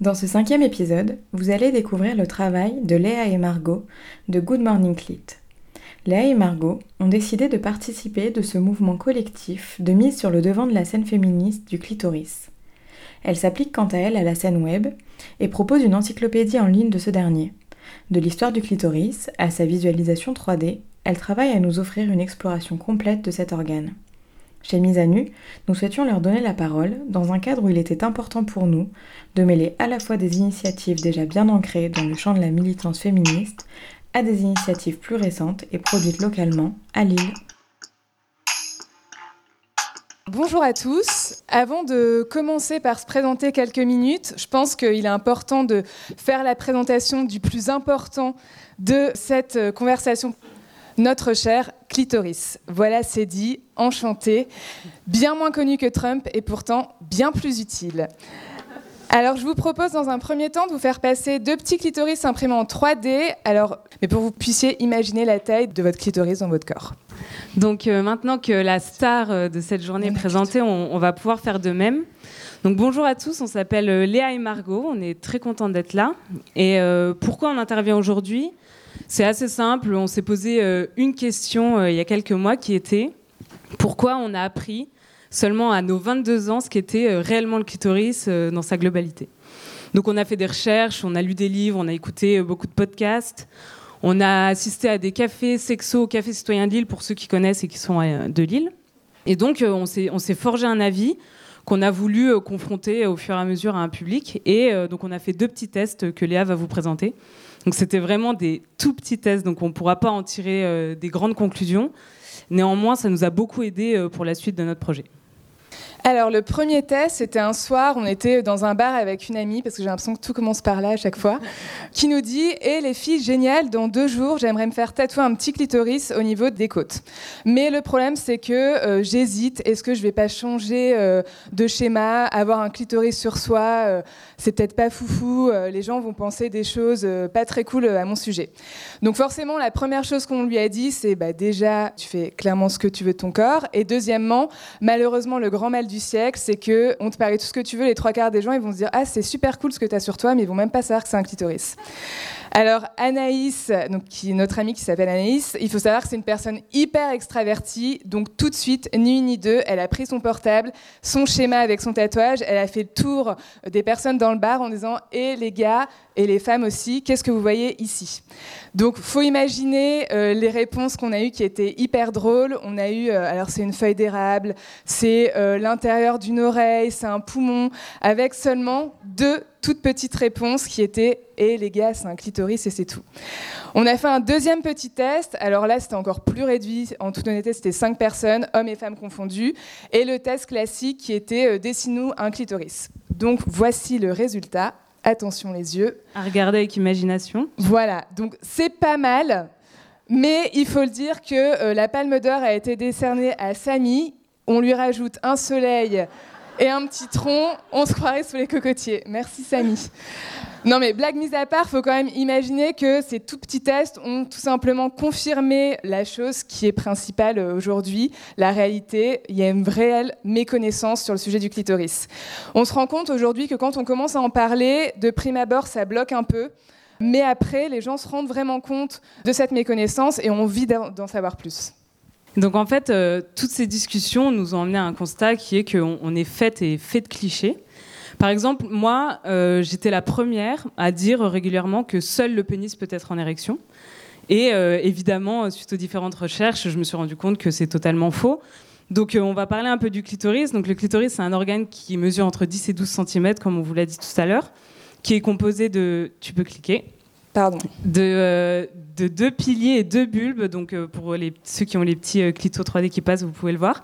Dans ce cinquième épisode, vous allez découvrir le travail de Léa et Margot de Good Morning Clit. Léa et Margot ont décidé de participer de ce mouvement collectif de mise sur le devant de la scène féministe du clitoris. Elles s'appliquent quant à elles à la scène web et proposent une encyclopédie en ligne de ce dernier. De l'histoire du clitoris à sa visualisation 3D, elles travaillent à nous offrir une exploration complète de cet organe. Chez Mise à Nu, nous souhaitions leur donner la parole dans un cadre où il était important pour nous de mêler à la fois des initiatives déjà bien ancrées dans le champ de la militance féministe à des initiatives plus récentes et produites localement à Lille. Bonjour à tous. Avant de commencer par se présenter quelques minutes, je pense qu'il est important de faire la présentation du plus important de cette conversation notre cher clitoris. Voilà, c'est dit, enchanté, bien moins connu que Trump et pourtant bien plus utile. Alors, je vous propose dans un premier temps de vous faire passer deux petits clitoris imprimés en 3D, alors, mais pour que vous puissiez imaginer la taille de votre clitoris dans votre corps. Donc, euh, maintenant que la star euh, de cette journée est présentée, on, va pouvoir faire de même. Donc, bonjour à tous, on s'appelle euh, Léa et Margot, on est très contents d'être là. Et pourquoi on intervient aujourd'hui? C'est assez simple. On s'est posé euh, une question euh, il y a quelques mois qui était pourquoi on a appris seulement à nos 22 ans ce qu'était euh, réellement le clitoris dans sa globalité? Donc on a fait des recherches, on a lu des livres, on a écouté beaucoup de podcasts, on a assisté à des cafés sexo, cafés citoyens de Lille pour ceux qui connaissent et qui sont de Lille. Et donc on s'est forgé un avis qu'on a voulu confronter au fur et à mesure à un public. Et donc on a fait deux petits tests que Léa va vous présenter. Donc c'était vraiment des tout petits tests, donc on ne pourra pas en tirer euh, des grandes conclusions. Néanmoins, ça nous a beaucoup aidé euh, pour la suite de notre projet. Alors, le premier test, c'était un soir, on était dans un bar avec une amie, parce que j'ai l'impression que tout commence par là à chaque fois, qui nous dit Eh les filles, génial, dans deux jours, j'aimerais me faire tatouer un petit clitoris au niveau des côtes. Mais le problème, c'est que euh, j'hésite. Est-ce que je vais pas changer euh, de schéma Avoir un clitoris sur soi, euh, c'est peut-être pas foufou. les gens vont penser des choses pas très cool à mon sujet. Donc, forcément, la première chose qu'on lui a dit, c'est bah, déjà, tu fais clairement ce que tu veux de ton corps. Et deuxièmement, malheureusement, le grand mal du siècle, c'est que on te paraît tout ce que tu veux, les trois quarts des gens, ils vont se dire ah c'est super cool ce que tu as sur toi, mais ils vont même pas savoir que c'est un clitoris. Alors Anaïs, donc qui notre amie qui s'appelle Anaïs, il faut savoir que c'est une personne hyper extravertie, donc tout de suite, ni une ni deux, elle a pris son portable, son schéma avec son tatouage, elle a fait le tour des personnes dans le bar en disant et les gars et les femmes aussi, qu'est-ce que vous voyez ici? Donc faut imaginer euh, les réponses qu'on a eues qui étaient hyper drôles. On a eu, euh, alors c'est une feuille d'érable, c'est euh, l'intérieur d'une oreille, c'est un poumon, avec seulement deux toute petite réponse qui était Et les gars, c'est un clitoris et c'est tout. On a fait un deuxième petit test. Alors là, c'était encore plus réduit. En toute honnêteté, c'était cinq personnes, hommes et femmes confondus. Et le test classique qui était euh, Dessine-nous un clitoris. Donc voici le résultat. Attention les yeux. À regarder avec imagination. Voilà. Donc c'est pas mal. Mais il faut le dire que euh, la palme d'or a été décernée à Samy. On lui rajoute un soleil et un petit tronc, on se croirait sous les cocotiers. Merci Samy. Non mais blague mise à part, faut quand même imaginer que ces tout petits tests ont tout simplement confirmé la chose qui est principale aujourd'hui, la réalité. Il y a une réelle méconnaissance sur le sujet du clitoris. On se rend compte aujourd'hui que quand on commence à en parler, de prime abord, ça bloque un peu. Mais après, les gens se rendent vraiment compte de cette méconnaissance et ont envie d'en savoir plus. Donc en fait, euh, toutes ces discussions nous ont amené à un constat qui est qu'on est fait et fait de clichés. Par exemple, moi, euh, j'étais la première à dire régulièrement que seul le pénis peut être en érection. Et euh, évidemment, suite aux différentes recherches, je me suis rendu compte que c'est totalement faux. Donc on va parler un peu du clitoris. Donc le clitoris, c'est un organe qui mesure entre 10 et 12 cm, comme on vous l'a dit tout à l'heure, qui est composé de... Tu peux cliquer de, euh, de, deux piliers et deux bulbes. Donc, euh, pour les, ceux qui ont les petits euh, clitos 3D qui passent, vous pouvez le voir.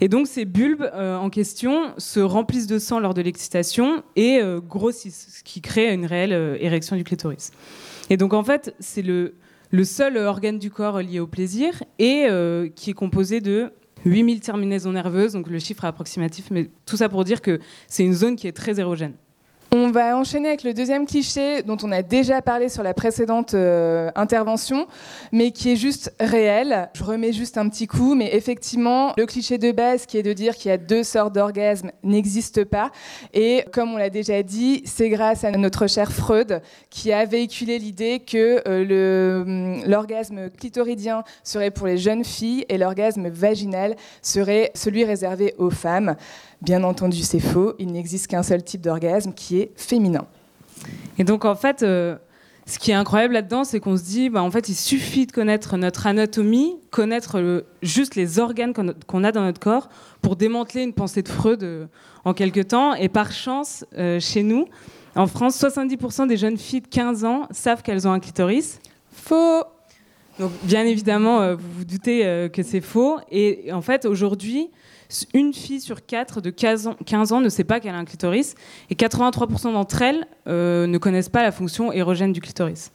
Et donc, ces bulbes en question se remplissent de sang lors de l'excitation et grossissent, ce qui crée une réelle érection du clitoris. Et donc, en fait, c'est le, le seul organe du corps lié au plaisir et qui est composé de 8000 terminaisons nerveuses, donc le chiffre est approximatif, mais tout ça pour dire que c'est une zone qui est très érogène. On va enchaîner avec le deuxième cliché dont on a déjà parlé sur la précédente euh, intervention, mais qui est juste réel. Je remets juste un petit coup, mais effectivement, le cliché de base qui est de dire qu'il y a deux sortes d'orgasmes n'existe pas. Et comme on l'a déjà dit, c'est grâce à notre cher Freud qui a véhiculé l'idée que euh, hum, l'orgasme clitoridien serait pour les jeunes filles et l'orgasme vaginal serait celui réservé aux femmes. Bien entendu, c'est faux. Il n'existe qu'un seul type d'orgasme qui est féminin. Et donc, en fait, euh, ce qui est incroyable là-dedans, c'est qu'on se dit, bah, en fait, il suffit de connaître notre anatomie, connaître juste les organes qu'on a dans notre corps pour démanteler une pensée de Freud euh, en quelque temps. Et par chance, euh, chez nous, en France, 70% des jeunes filles de 15 ans savent qu'elles ont un clitoris. Faux donc, bien évidemment, vous vous doutez que c'est faux. Et en fait, aujourd'hui, une fille sur quatre de 15 ans, ne sait pas qu'elle a un clitoris et 83% d'entre elles euh, ne connaissent pas la fonction érogène du clitoris.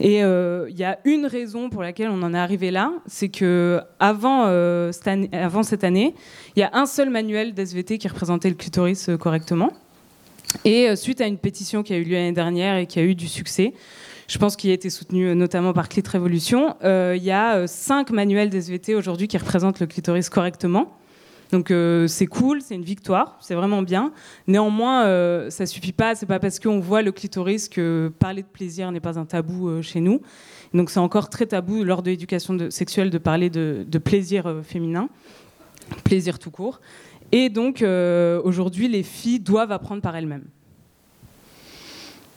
Et euh, il y a une raison pour laquelle on en est arrivé là, c'est que avant, euh, cette année, il y a un seul manuel d'SVT qui représentait le clitoris correctement. Et suite à une pétition qui a eu lieu l'année dernière et qui a eu du succès, je pense qu'il a été soutenu notamment par Clit Révolution. il y a cinq manuels d'SVT aujourd'hui qui représentent le clitoris correctement. Donc euh, c'est cool, c'est une victoire, c'est vraiment bien. Néanmoins, euh, ça suffit pas. C'est pas parce qu'on voit le clitoris que parler de plaisir n'est pas un tabou euh, chez nous. Donc c'est encore très tabou lors de l'éducation sexuelle de parler de, de plaisir féminin, plaisir tout court. Et donc aujourd'hui, les filles doivent apprendre par elles-mêmes.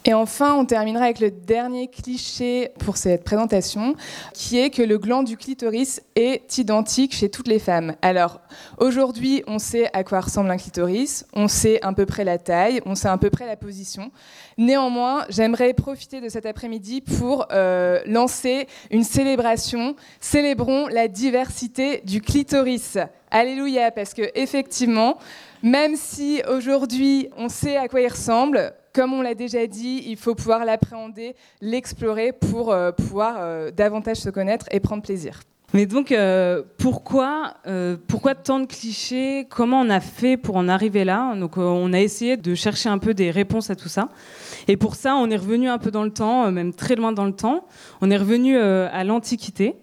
Et enfin, on terminera avec le dernier cliché pour cette présentation, qui est que le gland du clitoris est identique chez toutes les femmes. Alors, aujourd'hui, on sait à quoi ressemble un clitoris, on sait à peu près la taille, on sait à peu près la position. Néanmoins, j'aimerais profiter de cet après-midi pour euh, lancer une célébration. Célébrons la diversité du clitoris. Alléluia, parce que effectivement, même si aujourd'hui on sait à quoi il ressemble, comme on l'a déjà dit, il faut pouvoir l'appréhender, l'explorer pour euh, pouvoir euh, davantage se connaître et prendre plaisir. Mais donc, euh, pourquoi, pourquoi tant de clichés? Comment on a fait pour en arriver là? Donc, on a essayé de chercher un peu des réponses à tout ça. Et pour ça, on est revenu un peu dans le temps, même très loin dans le temps. On est revenu à l'Antiquité.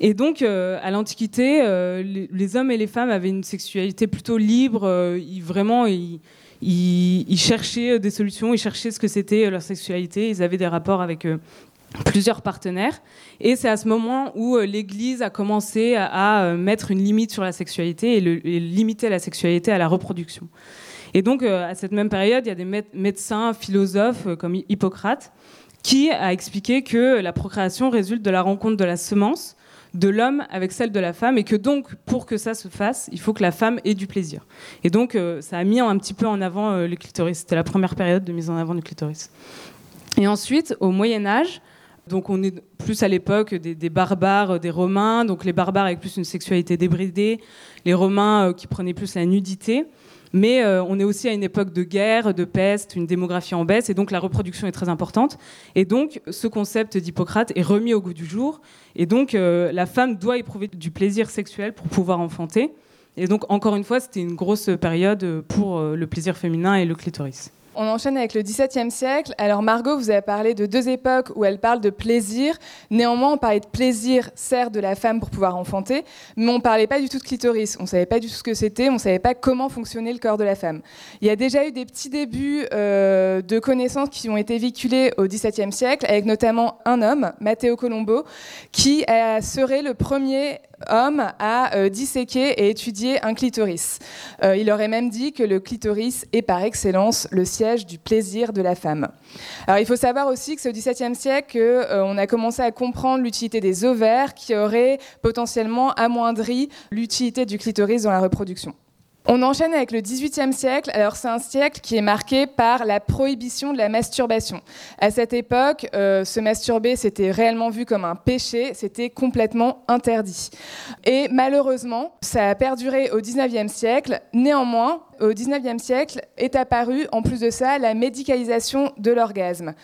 Et donc, à l'Antiquité, les, hommes et les femmes avaient une sexualité plutôt libre. Ils, vraiment, ils, cherchaient des solutions, ils cherchaient ce que c'était leur sexualité, ils avaient des rapports avec euh, plusieurs partenaires. Et c'est à ce moment où euh, l'Église a commencé à, euh, mettre une limite sur la sexualité et, limiter la sexualité à la reproduction. Et donc, à cette même période, il y a des médecins, philosophes comme Hippocrate, qui a expliqué que la procréation résulte de la rencontre de la semence de l'homme avec celle de la femme et que donc pour que ça se fasse, il faut que la femme ait du plaisir. Et donc euh, ça a mis un petit peu en avant euh, le clitoris. C'était la première période de mise en avant du clitoris. Et ensuite, au Moyen Âge, donc on est plus à l'époque des, barbares, des Romains, donc les barbares avec plus une sexualité débridée, les Romains euh, qui prenaient plus la nudité. Mais euh, on est aussi à une époque de guerre, de peste, une démographie en baisse, et donc la reproduction est très importante. Et donc ce concept d'Hippocrate est remis au goût du jour. Et donc euh, la femme doit éprouver du plaisir sexuel pour pouvoir enfanter. Et donc encore une fois, c'était une grosse période pour euh, le plaisir féminin et le clitoris. On enchaîne avec le XVIIe siècle. Alors Margot, vous avez parlé de deux époques où elle parle de plaisir. Néanmoins, on parlait de plaisir, certes, de la femme pour pouvoir enfanter, mais on ne parlait pas du tout de clitoris. On ne savait pas du tout ce que c'était, on ne savait pas comment fonctionnait le corps de la femme. Il y a déjà eu des petits débuts euh, de connaissances qui ont été véhiculés au XVIIe siècle, avec notamment un homme, Matteo Colombo, qui serait le premier homme à euh, disséquer et étudier un clitoris. Euh, il aurait même dit que le clitoris est par excellence le siège du plaisir de la femme. Alors il faut savoir aussi que c'est au XVIIe siècle qu'on euh, a commencé à comprendre l'utilité des ovaires qui auraient potentiellement amoindri l'utilité du clitoris dans la reproduction. On enchaîne avec le XVIIIe siècle. Alors c'est un siècle qui est marqué par la prohibition de la masturbation. À cette époque, euh, se masturber, c'était réellement vu comme un péché, c'était complètement interdit. Et malheureusement, ça a perduré au XIXe siècle. Néanmoins, au XIXe siècle est apparue, en plus de ça, la médicalisation de l'orgasme.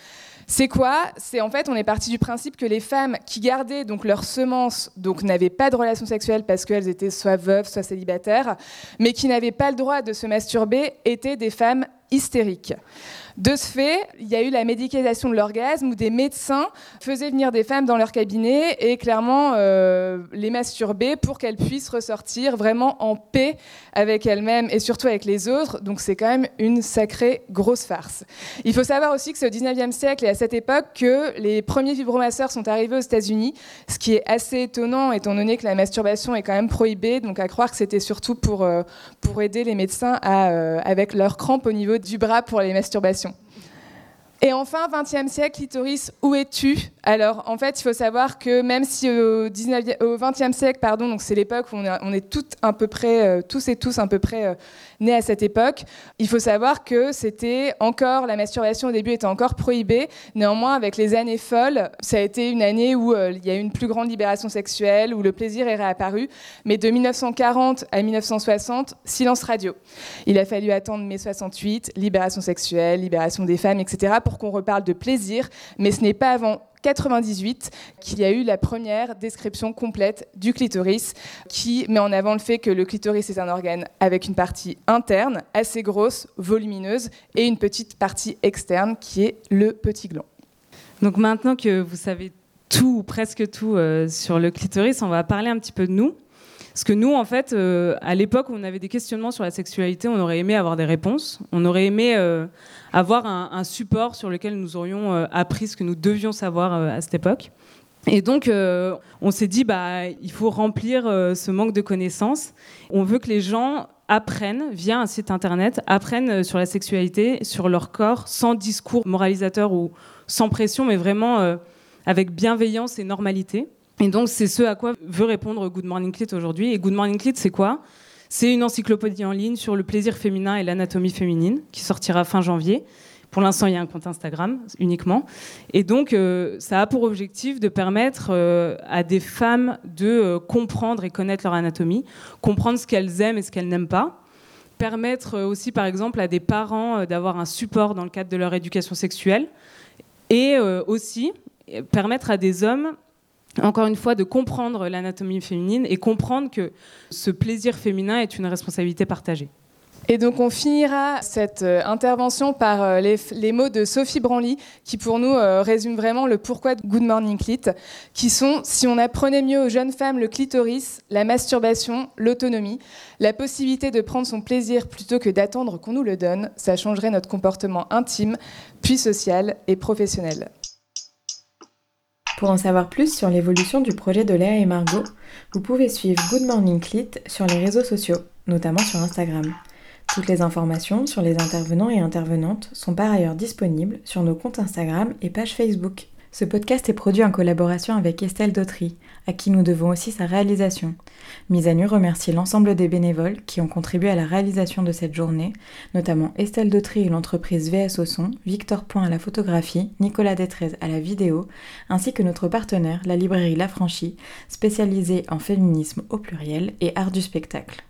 C'est quoi? C'est en fait, on est parti du principe que les femmes qui gardaient donc leurs semences, donc n'avaient pas de relations sexuelles parce qu'elles étaient soit veuves, soit célibataires, mais qui n'avaient pas le droit de se masturber, étaient des femmes hystérique. De ce fait, il y a eu la médicalisation de l'orgasme où des médecins faisaient venir des femmes dans leur cabinet et clairement euh, les masturber pour qu'elles puissent ressortir vraiment en paix avec elles-mêmes et surtout avec les autres. Donc c'est quand même une sacrée grosse farce. Il faut savoir aussi que c'est au 19e siècle et à cette époque que les premiers vibromasseurs sont arrivés aux États-Unis, ce qui est assez étonnant étant donné que la masturbation est quand même prohibée. Donc à croire que c'était surtout pour, euh, pour aider les médecins euh, avec leurs crampes au niveau du bras pour les masturbations. Et enfin, 20e siècle, clitoris, où es-tu? Alors, en fait, il faut savoir que même si au, 19e, au 20e siècle, pardon, donc c'est l'époque où on, on, est toutes à peu près, euh, tous et tous à peu près euh, nés à cette époque, il faut savoir que c'était encore, la masturbation au début était encore prohibée. Néanmoins, avec les années folles, ça a été une année où euh, il y a eu une plus grande libération sexuelle, où le plaisir est réapparu. Mais de 1940 à 1960, silence radio. Il a fallu attendre mai 68, libération sexuelle, libération des femmes, etc pour qu'on reparle de plaisir, mais ce n'est pas avant 98 qu'il y a eu la première description complète du clitoris qui met en avant le fait que le clitoris est un organe avec une partie interne assez grosse, volumineuse et une petite partie externe qui est le petit gland. Donc maintenant que vous savez tout ou presque tout euh, sur le clitoris, on va parler un petit peu de nous. Parce que nous, en fait, euh, à l'époque où on avait des questionnements sur la sexualité, on aurait aimé avoir des réponses. On aurait aimé euh, avoir un, support sur lequel nous aurions euh, appris ce que nous devions savoir à cette époque. Et donc, on s'est dit, bah, il faut remplir ce manque de connaissances. On veut que les gens apprennent via un site internet, apprennent sur la sexualité, sur leur corps, sans discours moralisateur ou sans pression, mais vraiment avec bienveillance et normalité. Et donc, c'est ce à quoi veut répondre Good Morning Clit aujourd'hui. Et Good Morning Clit, c'est quoi? C'est une encyclopédie en ligne sur le plaisir féminin et l'anatomie féminine qui sortira fin janvier. Pour l'instant, il y a un compte Instagram uniquement. Et donc, euh, ça a pour objectif de permettre euh, à des femmes de euh, comprendre et connaître leur anatomie, comprendre ce qu'elles aiment et ce qu'elles n'aiment pas. Permettre aussi, par exemple, à des parents d'avoir un support dans le cadre de leur éducation sexuelle. Et aussi permettre à des hommes encore une fois, de comprendre l'anatomie féminine et comprendre que ce plaisir féminin est une responsabilité partagée. Et donc on finira cette euh, intervention par euh, les, mots de Sophie Branly, qui pour nous euh, résument vraiment le pourquoi de Good Morning Clit, qui sont si on apprenait mieux aux jeunes femmes le clitoris, la masturbation, l'autonomie, la possibilité de prendre son plaisir plutôt que d'attendre qu'on nous le donne, ça changerait notre comportement intime, puis social et professionnel. Pour en savoir plus sur l'évolution du projet de Léa et Margot, vous pouvez suivre Good Morning Clit sur les réseaux sociaux, notamment sur Instagram. Toutes les informations sur les intervenants et intervenantes sont par ailleurs disponibles sur nos comptes Instagram et page Facebook. Ce podcast est produit en collaboration avec Estelle Dautry, à qui nous devons aussi sa réalisation. Mise à nu remercie l'ensemble des bénévoles qui ont contribué à la réalisation de cette journée, notamment Estelle Dautry et l'entreprise VS au son, Victor Point à la photographie, Nicolas Détrez à la vidéo, ainsi que notre partenaire, la librairie La Franchie, spécialisée en féminisme au pluriel et art du spectacle.